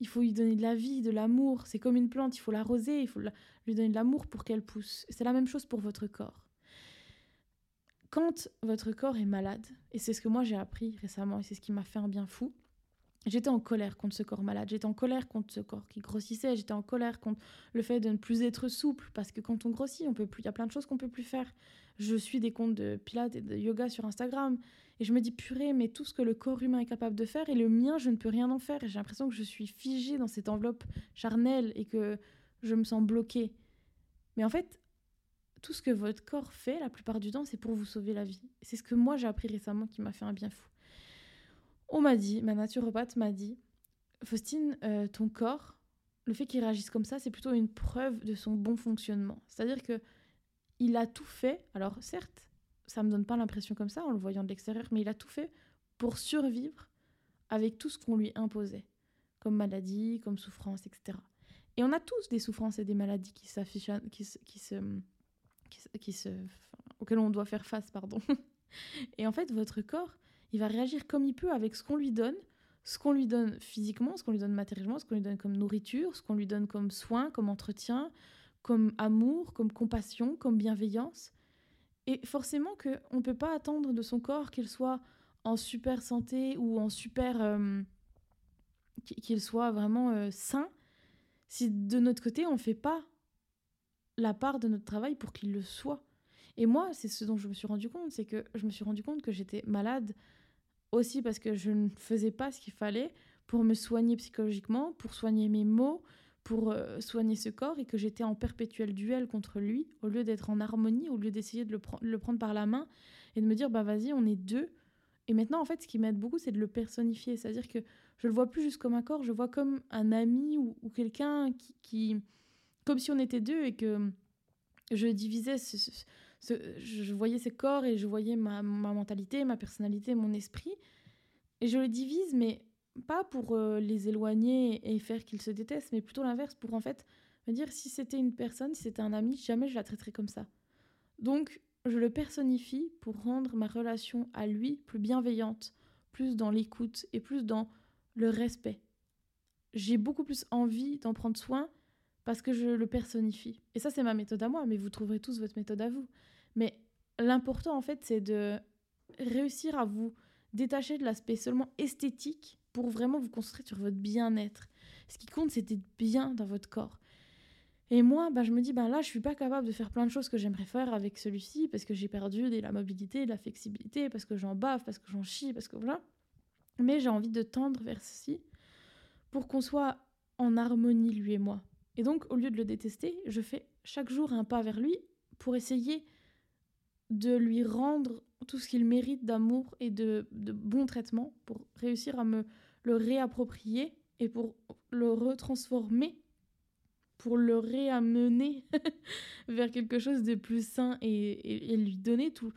il faut lui donner de la vie, de l'amour. C'est comme une plante, il faut l'arroser, il faut lui donner de l'amour pour qu'elle pousse. C'est la même chose pour votre corps. Quand votre corps est malade, et c'est ce que moi j'ai appris récemment et c'est ce qui m'a fait un bien fou, J'étais en colère contre ce corps malade, j'étais en colère contre ce corps qui grossissait, j'étais en colère contre le fait de ne plus être souple, parce que quand on grossit, on peut plus, il y a plein de choses qu'on peut plus faire. Je suis des comptes de pilates et de yoga sur Instagram, et je me dis purée, mais tout ce que le corps humain est capable de faire, et le mien, je ne peux rien en faire, j'ai l'impression que je suis figée dans cette enveloppe charnelle, et que je me sens bloquée. Mais en fait, tout ce que votre corps fait, la plupart du temps, c'est pour vous sauver la vie. C'est ce que moi j'ai appris récemment qui m'a fait un bien fou. On m'a dit, ma naturopathe m'a dit, Faustine, euh, ton corps, le fait qu'il réagisse comme ça, c'est plutôt une preuve de son bon fonctionnement. C'est-à-dire que il a tout fait. Alors certes, ça me donne pas l'impression comme ça en le voyant de l'extérieur, mais il a tout fait pour survivre avec tout ce qu'on lui imposait, comme maladie, comme souffrance, etc. Et on a tous des souffrances et des maladies qui s'affichent, qui, se, qui, se, auxquelles on doit faire face, pardon. Et en fait, votre corps, il va réagir comme il peut avec ce qu'on lui donne, ce qu'on lui donne physiquement, ce qu'on lui donne matériellement, ce qu'on lui donne comme nourriture, ce qu'on lui donne comme soin, comme entretien, comme amour, comme compassion, comme bienveillance. Et forcément qu'on ne peut pas attendre de son corps qu'il soit en super santé ou en super... Euh, qu'il soit vraiment euh, sain, si de notre côté on ne fait pas la part de notre travail pour qu'il le soit. Et moi, c'est ce dont je me suis rendu compte, c'est que je me suis rendu compte que j'étais malade aussi parce que je ne faisais pas ce qu'il fallait pour me soigner psychologiquement, pour soigner mes maux, pour euh, soigner ce corps et que j'étais en perpétuel duel contre lui au lieu d'être en harmonie, au lieu d'essayer de le, prendre par la main et de me dire bah vas-y on est deux. Et maintenant en fait ce qui m'aide beaucoup c'est de le personnifier, c'est-à-dire que je le vois plus juste comme un corps, je vois comme un ami ou, quelqu'un qui, comme si on était deux et que je divisais ce je voyais ses corps et je voyais ma, mentalité, ma personnalité, mon esprit. Et je les divise, mais pas pour euh, les éloigner et faire qu'ils se détestent, mais plutôt l'inverse, pour en fait me dire si c'était une personne, si c'était un ami, jamais je la traiterais comme ça. Donc, je le personnifie pour rendre ma relation à lui plus bienveillante, plus dans l'écoute et plus dans le respect. J'ai beaucoup plus envie d'en prendre soin parce que je le personnifie. Et ça, c'est ma méthode à moi, mais vous trouverez tous votre méthode à vous. Mais l'important, en fait, c'est de réussir à vous détacher de l'aspect seulement esthétique pour vraiment vous concentrer sur votre bien-être. Ce qui compte, c'est d'être bien dans votre corps. Et moi, bah, je me dis, bah, là, je suis pas capable de faire plein de choses que j'aimerais faire avec celui-ci parce que j'ai perdu de la mobilité, de la flexibilité, parce que j'en bave, parce que j'en chie, parce que voilà. Mais j'ai envie de tendre vers ceci pour qu'on soit en harmonie, lui et moi. Et donc, au lieu de le détester, je fais chaque jour un pas vers lui pour essayer de lui rendre tout ce qu'il mérite d'amour et de, de bon traitement, pour réussir à me le réapproprier et pour le retransformer, pour le réamener vers quelque chose de plus sain et, lui donner tout,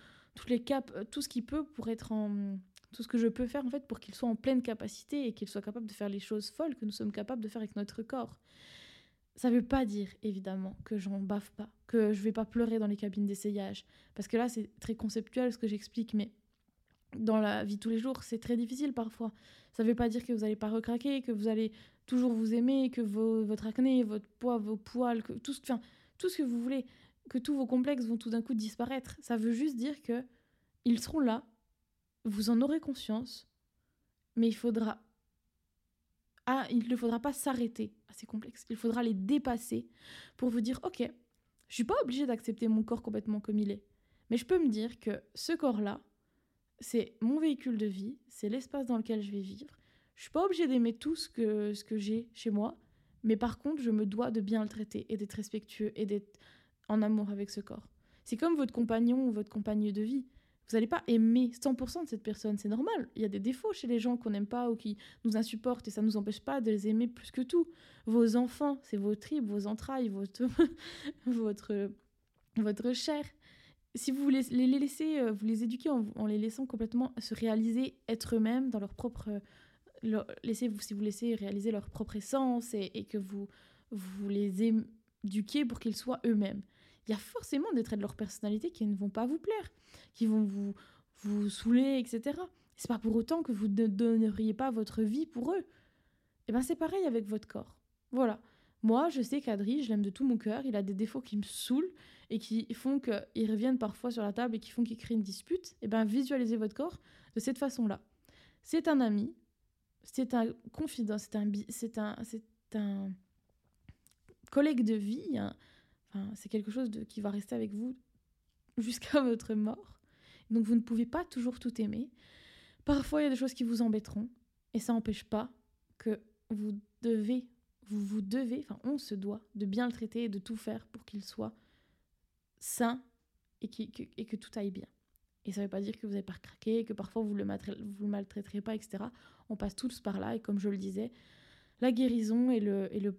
les caps, tout ce qu'il peut pour être en tout ce que je peux faire en fait pour qu'il soit en pleine capacité et qu'il soit capable de faire les choses folles que nous sommes capables de faire avec notre corps. Ça ne veut pas dire, évidemment, que j'en bave pas, que je vais pas pleurer dans les cabines d'essayage. Parce que là, c'est très conceptuel ce que j'explique, mais dans la vie de tous les jours, c'est très difficile parfois. Ça ne veut pas dire que vous n'allez pas recraquer, que vous allez toujours vous aimer, que votre acné, votre poids, vos poils, que tout, ce, tout ce que vous voulez, que tous vos complexes vont tout d'un coup disparaître. Ça veut juste dire que ils seront là, vous en aurez conscience, mais il faudra ah, il ne faudra pas s'arrêter ces complexes. Il faudra les dépasser pour vous dire, ok, je suis pas obligée d'accepter mon corps complètement comme il est. Mais je peux me dire que ce corps-là, c'est mon véhicule de vie, c'est l'espace dans lequel je vais vivre. Je suis pas obligée d'aimer tout ce que, ce que j'ai chez moi, mais par contre, je me dois de bien le traiter et d'être respectueux et d'être en amour avec ce corps. C'est comme votre compagnon ou votre compagne de vie. Vous n'allez pas aimer 100% de cette personne, c'est normal. Il y a des défauts chez les gens qu'on n'aime pas ou qui nous insupportent et ça ne nous empêche pas de les aimer plus que tout. Vos enfants, c'est vos tripes, vos entrailles, votre, votre, votre chair. Si vous les, les laissez, euh, vous les éduquez en, les laissant complètement se réaliser, être eux-mêmes dans leur propre... Leur, laissez, si vous laissez réaliser leur propre essence et, et que vous vous les éduquez pour qu'ils soient eux-mêmes. Il y a forcément des traits de leur personnalité qui ne vont pas vous plaire, qui vont vous, vous saouler, etc. C'est pas pour autant que vous ne donneriez pas votre vie pour eux. Et eh ben c'est pareil avec votre corps. Voilà. Moi, je sais qu'Adri, je l'aime de tout mon cœur. Il a des défauts qui me saoulent et qui font qu'il revienne parfois sur la table et qui font qu'il crée une dispute. Et eh ben visualisez votre corps de cette façon-là. C'est un ami, c'est un confident, c'est un, un, c'est un collègue de vie. C'est quelque chose de, qui va rester avec vous jusqu'à votre mort. Donc vous ne pouvez pas toujours tout aimer. Parfois, il y a des choses qui vous embêteront. Et ça n'empêche pas que vous devez, vous vous devez, enfin on se doit de bien le traiter et de tout faire pour qu'il soit sain et, que, tout aille bien. Et ça ne veut pas dire que vous n'avez pas craqué, que parfois vous le, le maltraiterez pas, etc. On passe tous par là. Et comme je le disais, la guérison et le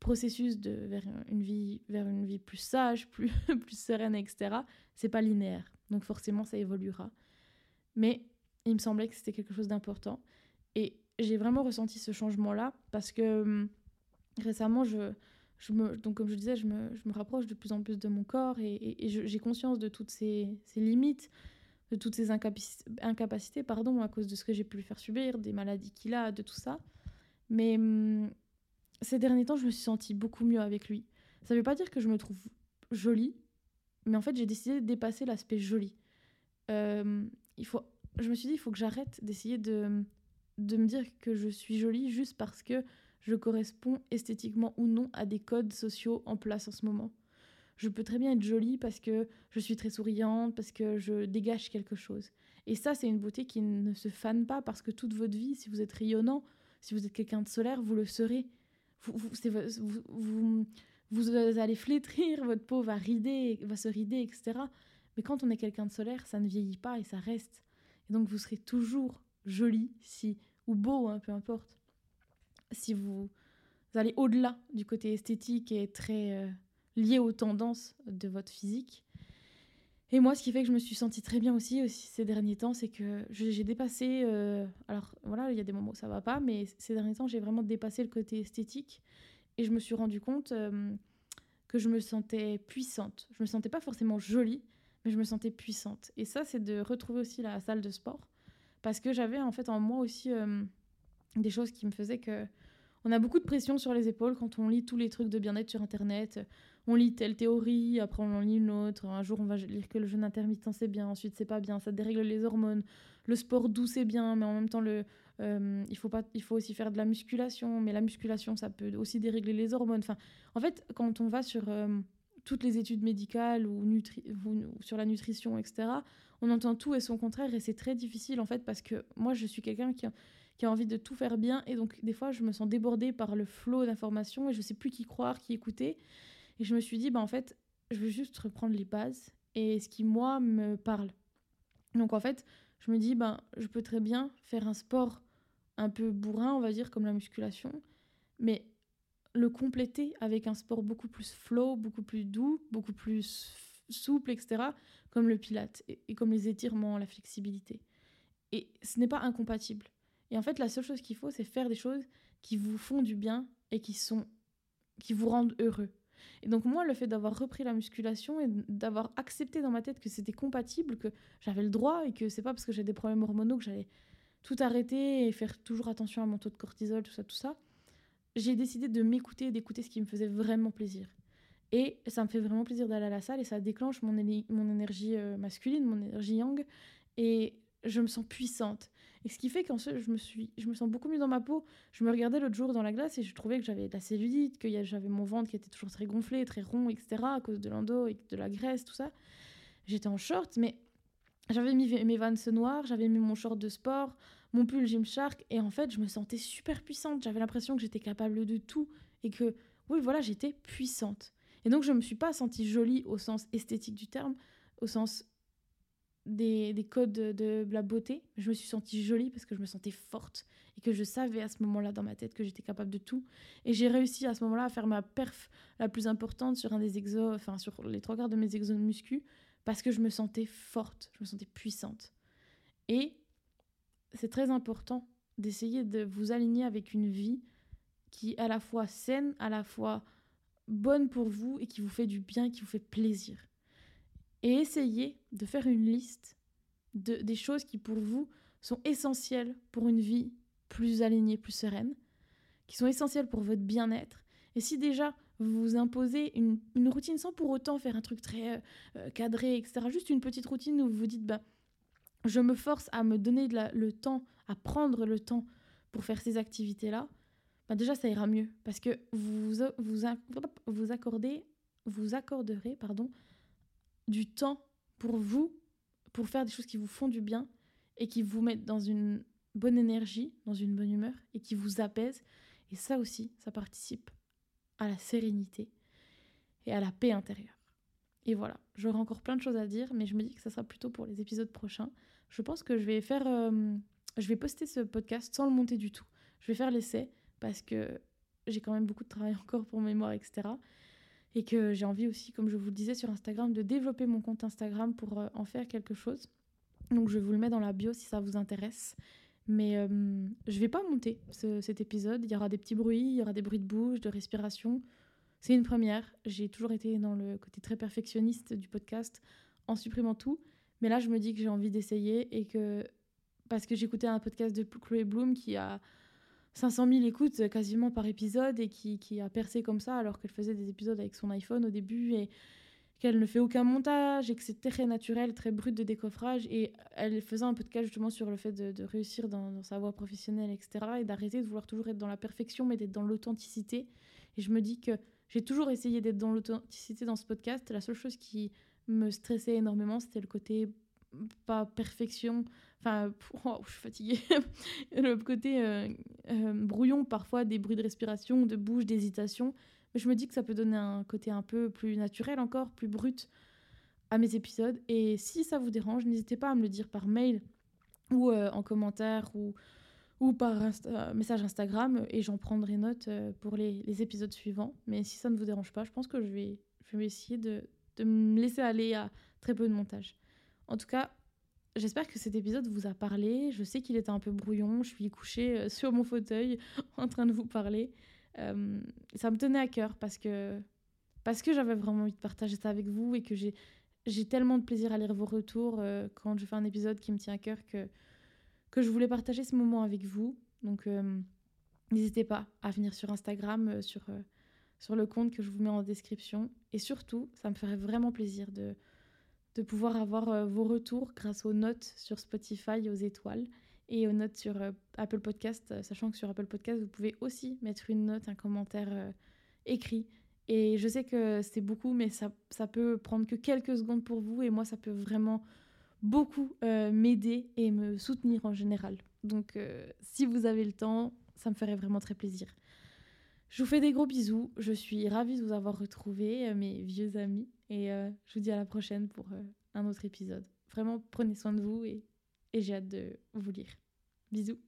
processus de, vers, une vie, vers une vie plus sage, plus, plus sereine, etc., c'est pas linéaire. Donc forcément, ça évoluera. Mais il me semblait que c'était quelque chose d'important. Et j'ai vraiment ressenti ce changement-là parce que hum, récemment, je, je me, donc comme je disais, je me, je me, rapproche de plus en plus de mon corps et, j'ai conscience de toutes ces, ces, limites, de toutes ces incapacités, pardon, à cause de ce que j'ai pu lui faire subir, des maladies qu'il a, de tout ça. Mais hum, ces derniers temps, je me suis sentie beaucoup mieux avec lui. Ça ne veut pas dire que je me trouve jolie, mais en fait, j'ai décidé de dépasser l'aspect joli. Euh, il faut, je me suis dit, il faut que j'arrête d'essayer de, de me dire que je suis jolie juste parce que je corresponds esthétiquement ou non à des codes sociaux en place en ce moment. Je peux très bien être jolie parce que je suis très souriante, parce que je dégage quelque chose. Et ça, c'est une beauté qui ne se fane pas parce que toute votre vie, si vous êtes rayonnant, si vous êtes quelqu'un de solaire, vous le serez. Vous, vous, vous, allez flétrir, votre peau va rider, va se rider, etc. Mais quand on est quelqu'un de solaire, ça ne vieillit pas et ça reste. Et donc vous serez toujours joli, si ou beau, hein, peu importe. Si vous, allez au-delà du côté esthétique et très euh, lié aux tendances de votre physique. Et moi, ce qui fait que je me suis sentie très bien aussi, ces derniers temps, c'est que j'ai dépassé. Euh, alors voilà, il y a des moments où ça va pas, mais ces derniers temps, j'ai vraiment dépassé le côté esthétique et je me suis rendu compte euh, que je me sentais puissante. Je me sentais pas forcément jolie, mais je me sentais puissante. Et ça, c'est de retrouver aussi la salle de sport. Parce que j'avais en fait en moi aussi euh, des choses qui me faisaient que. On a beaucoup de pression sur les épaules quand on lit tous les trucs de bien-être sur Internet. On lit telle théorie, après on en lit une autre. Un jour, on va lire que le jeûne intermittent, c'est bien. Ensuite, c'est pas bien. Ça dérègle les hormones. Le sport doux, c'est bien. Mais en même temps, euh, il, faut pas, il faut aussi faire de la musculation, mais la musculation, ça peut aussi dérégler les hormones. Enfin, en fait, quand on va sur euh, toutes les études médicales ou, sur la nutrition, etc., on entend tout et son contraire, et c'est très difficile, en fait, parce que moi, je suis quelqu'un qui qui a envie de tout faire bien, et donc des fois, je me sens débordée par le flot d'informations, et je sais plus qui croire, qui écouter. Et je me suis dit, bah, en fait, je veux juste reprendre les bases, et ce qui, moi, me parle. Donc, en fait, je me dis, ben, je peux très bien faire un sport un peu bourrin, on va dire, comme la musculation, mais le compléter avec un sport beaucoup plus flow, beaucoup plus doux, beaucoup plus souple, etc., comme le pilate et, comme les étirements, la flexibilité. Et ce n'est pas incompatible. Et en fait, la seule chose qu'il faut, c'est faire des choses qui vous font du bien et qui sont qui vous rendent heureux. Et donc moi, le fait d'avoir repris la musculation et d'avoir accepté dans ma tête que c'était compatible, que j'avais le droit et que c'est pas parce que j'ai des problèmes hormonaux que j'allais tout arrêter et faire toujours attention à mon taux de cortisol, tout ça, tout ça, j'ai décidé de m'écouter d'écouter ce qui me faisait vraiment plaisir. Et ça me fait vraiment plaisir d'aller à la salle et ça déclenche mon, mon énergie euh, masculine, mon énergie yang. Et je me sens puissante. Et ce qui fait qu'en je me suis, je me sens beaucoup mieux dans ma peau. Je me regardais l'autre jour dans la glace et je trouvais que j'avais de la cellulite, que j'avais mon ventre qui était toujours très gonflé, très rond, etc. à cause de l'endo et de la graisse, tout ça. J'étais en short, mais j'avais mis mes Vans noirs, j'avais mis mon short de sport, mon pull Gymshark, et en fait, je me sentais super puissante. J'avais l'impression que j'étais capable de tout et que, oui, voilà, j'étais puissante. Et donc, je ne me suis pas sentie jolie au sens esthétique du terme, au sens des, des codes de, la beauté. Je me suis sentie jolie parce que je me sentais forte et que je savais à ce moment-là dans ma tête que j'étais capable de tout. Et j'ai réussi à ce moment-là à faire ma perf la plus importante sur un des exos, enfin sur les trois quarts de mes exos de muscu parce que je me sentais forte, je me sentais puissante. Et c'est très important d'essayer de vous aligner avec une vie qui est à la fois saine, à la fois bonne pour vous et qui vous fait du bien, qui vous fait plaisir. Et essayez de faire une liste de, des choses qui pour vous sont essentielles pour une vie plus alignée, plus sereine, qui sont essentielles pour votre bien-être. Et si déjà vous vous imposez une, routine sans pour autant faire un truc très euh, euh, cadré, etc., juste une petite routine où vous vous dites, bah, je me force à me donner le temps, à prendre le temps pour faire ces activités-là, bah déjà ça ira mieux parce que vous vous, vous accordez vous accorderez pardon du temps pour vous pour faire des choses qui vous font du bien et qui vous mettent dans une bonne énergie, dans une bonne humeur et qui vous apaisent et ça aussi ça participe à la sérénité et à la paix intérieure. Et voilà, j'aurai encore plein de choses à dire, mais je me dis que ça sera plutôt pour les épisodes prochains. Je pense que je vais faire, euh, je vais poster ce podcast sans le monter du tout. Je vais faire l'essai parce que j'ai quand même beaucoup de travail encore pour mémoire, etc. Et que j'ai envie aussi, comme je vous le disais sur Instagram, de développer mon compte Instagram pour euh, en faire quelque chose. Donc je vous le mets dans la bio si ça vous intéresse. Mais je euh, je vais pas monter cet épisode. Il y aura des petits bruits, il y aura des bruits de bouche, de respiration. C'est une première. J'ai toujours été dans le côté très perfectionniste du podcast en supprimant tout. Mais là, je me dis que j'ai envie d'essayer et que. Parce que j'écoutais un podcast de Chloé Bloom qui a 500 000 écoutes quasiment par épisode et qui, a percé comme ça alors qu'elle faisait des épisodes avec son iPhone au début et qu'elle ne fait aucun montage et que c'est très naturel, très brut de décoffrage. Et elle faisait un podcast justement sur le fait de, réussir dans, sa voie professionnelle, etc. Et d'arrêter de vouloir toujours être dans la perfection, mais d'être dans l'authenticité. Et je me dis que j'ai toujours essayé d'être dans l'authenticité dans ce podcast. La seule chose qui me stressait énormément, c'était le côté pas perfection, enfin, oh, je suis fatiguée, le côté euh, euh, brouillon parfois, des bruits de respiration, de bouche, d'hésitation. Mais je me dis que ça peut donner un côté un peu plus naturel encore, plus brut à mes épisodes. Et si ça vous dérange, n'hésitez pas à me le dire par mail ou euh, en commentaire ou, ou par message Instagram et j'en prendrai note pour les, les, épisodes suivants. Mais si ça ne vous dérange pas, je pense que je vais, je vais essayer de, de me laisser aller à très peu de montage. En tout cas, j'espère que cet épisode vous a parlé. Je sais qu'il était un peu brouillon. Je suis couchée euh, sur mon fauteuil en train de vous parler. Euh, ça me tenait à cœur parce que, parce que j'avais vraiment envie de partager ça avec vous et que j'ai, tellement de plaisir à lire vos retours euh, quand je fais un épisode qui me tient à cœur que, je voulais partager ce moment avec vous. Donc, n'hésitez pas à venir sur Instagram, sur le compte que je vous mets en description. Et surtout, ça me ferait vraiment plaisir de de pouvoir avoir euh, vos retours grâce aux notes sur Spotify, aux étoiles et aux notes sur euh, Apple Podcast, euh, sachant que sur Apple Podcast, vous pouvez aussi mettre une note, un commentaire écrit. Et je sais que c'est beaucoup, mais ça, ça peut prendre que quelques secondes pour vous, et moi, ça peut vraiment beaucoup m'aider et me soutenir en général. Donc, si vous avez le temps, ça me ferait vraiment très plaisir. Je vous fais des gros bisous. Je suis ravie de vous avoir retrouvé, mes vieux amis. Et euh, je vous dis à la prochaine pour euh, un autre épisode. Vraiment, prenez soin de vous et, et j'ai hâte de vous lire. Bisous